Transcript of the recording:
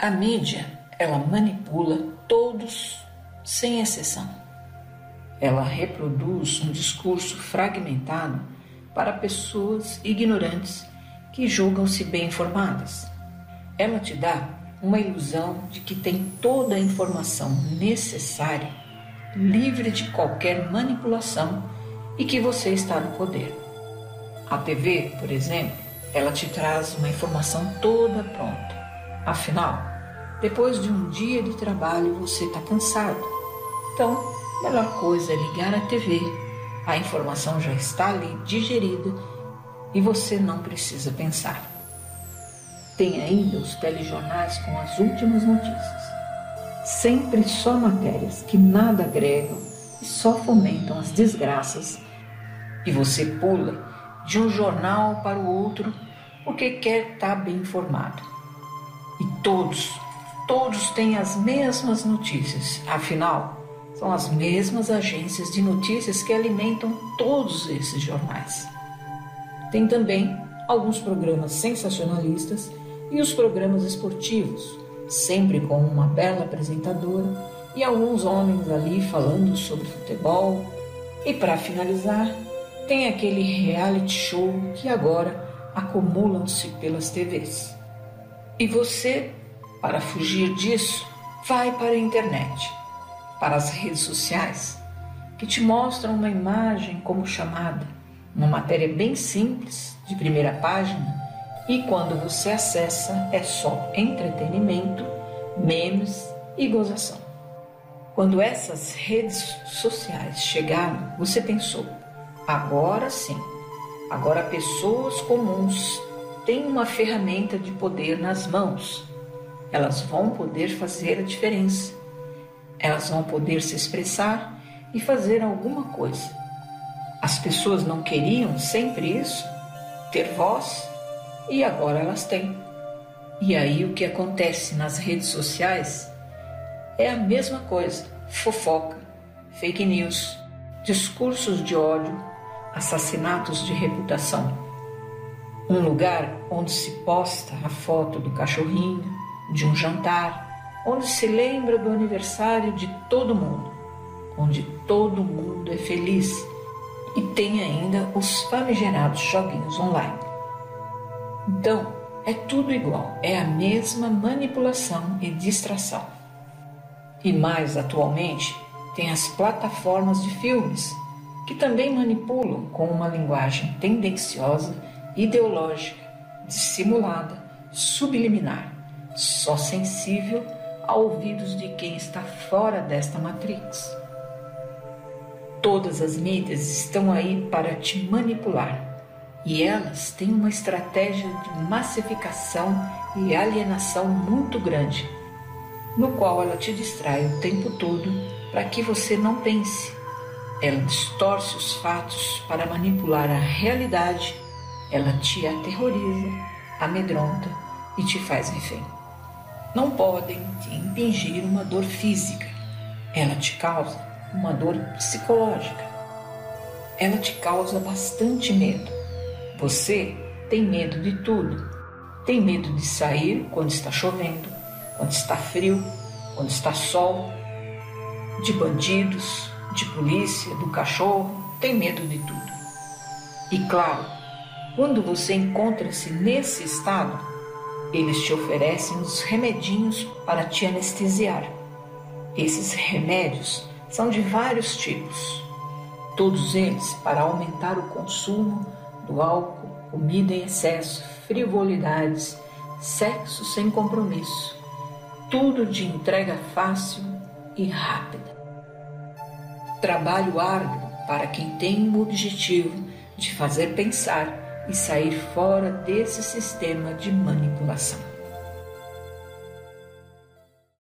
A mídia, ela manipula todos sem exceção. Ela reproduz um discurso fragmentado para pessoas ignorantes que julgam-se bem informadas. Ela te dá uma ilusão de que tem toda a informação necessária, livre de qualquer manipulação e que você está no poder. A TV, por exemplo, ela te traz uma informação toda pronta. Afinal, depois de um dia de trabalho você está cansado. Então, a melhor coisa é ligar a TV. A informação já está ali digerida e você não precisa pensar. Tem ainda os telejornais com as últimas notícias. Sempre só matérias que nada agregam e só fomentam as desgraças. E você pula de um jornal para o outro porque quer estar tá bem informado. Todos, todos têm as mesmas notícias. Afinal, são as mesmas agências de notícias que alimentam todos esses jornais. Tem também alguns programas sensacionalistas e os programas esportivos, sempre com uma bela apresentadora e alguns homens ali falando sobre futebol. E para finalizar, tem aquele reality show que agora acumulam-se pelas TVs. E você, para fugir disso, vai para a internet, para as redes sociais, que te mostram uma imagem como chamada, uma matéria bem simples, de primeira página, e quando você acessa é só entretenimento, memes e gozação. Quando essas redes sociais chegaram, você pensou: agora sim, agora pessoas comuns têm uma ferramenta de poder nas mãos. Elas vão poder fazer a diferença. Elas vão poder se expressar e fazer alguma coisa. As pessoas não queriam sempre isso? Ter voz? e agora elas têm. E aí o que acontece nas redes sociais é a mesma coisa: fofoca, fake news, discursos de ódio, assassinatos de reputação. Um lugar onde se posta a foto do cachorrinho, de um jantar, onde se lembra do aniversário de todo mundo, onde todo mundo é feliz e tem ainda os famigerados joguinhos online. Então, é tudo igual, é a mesma manipulação e distração. E mais atualmente, tem as plataformas de filmes, que também manipulam com uma linguagem tendenciosa, ideológica, dissimulada, subliminar, só sensível a ouvidos de quem está fora desta matrix. Todas as mídias estão aí para te manipular e elas têm uma estratégia de massificação e alienação muito grande, no qual ela te distrai o tempo todo para que você não pense. Ela distorce os fatos para manipular a realidade, ela te aterroriza, amedronta e te faz refém. Não podem te impingir uma dor física, ela te causa uma dor psicológica. Ela te causa bastante medo você tem medo de tudo. Tem medo de sair quando está chovendo, quando está frio, quando está sol, de bandidos, de polícia, do cachorro, tem medo de tudo. E claro, quando você encontra-se nesse estado, eles te oferecem os remedinhos para te anestesiar. Esses remédios são de vários tipos, todos eles para aumentar o consumo do álcool, comida em excesso, frivolidades, sexo sem compromisso, tudo de entrega fácil e rápida. Trabalho árduo para quem tem o objetivo de fazer pensar e sair fora desse sistema de manipulação.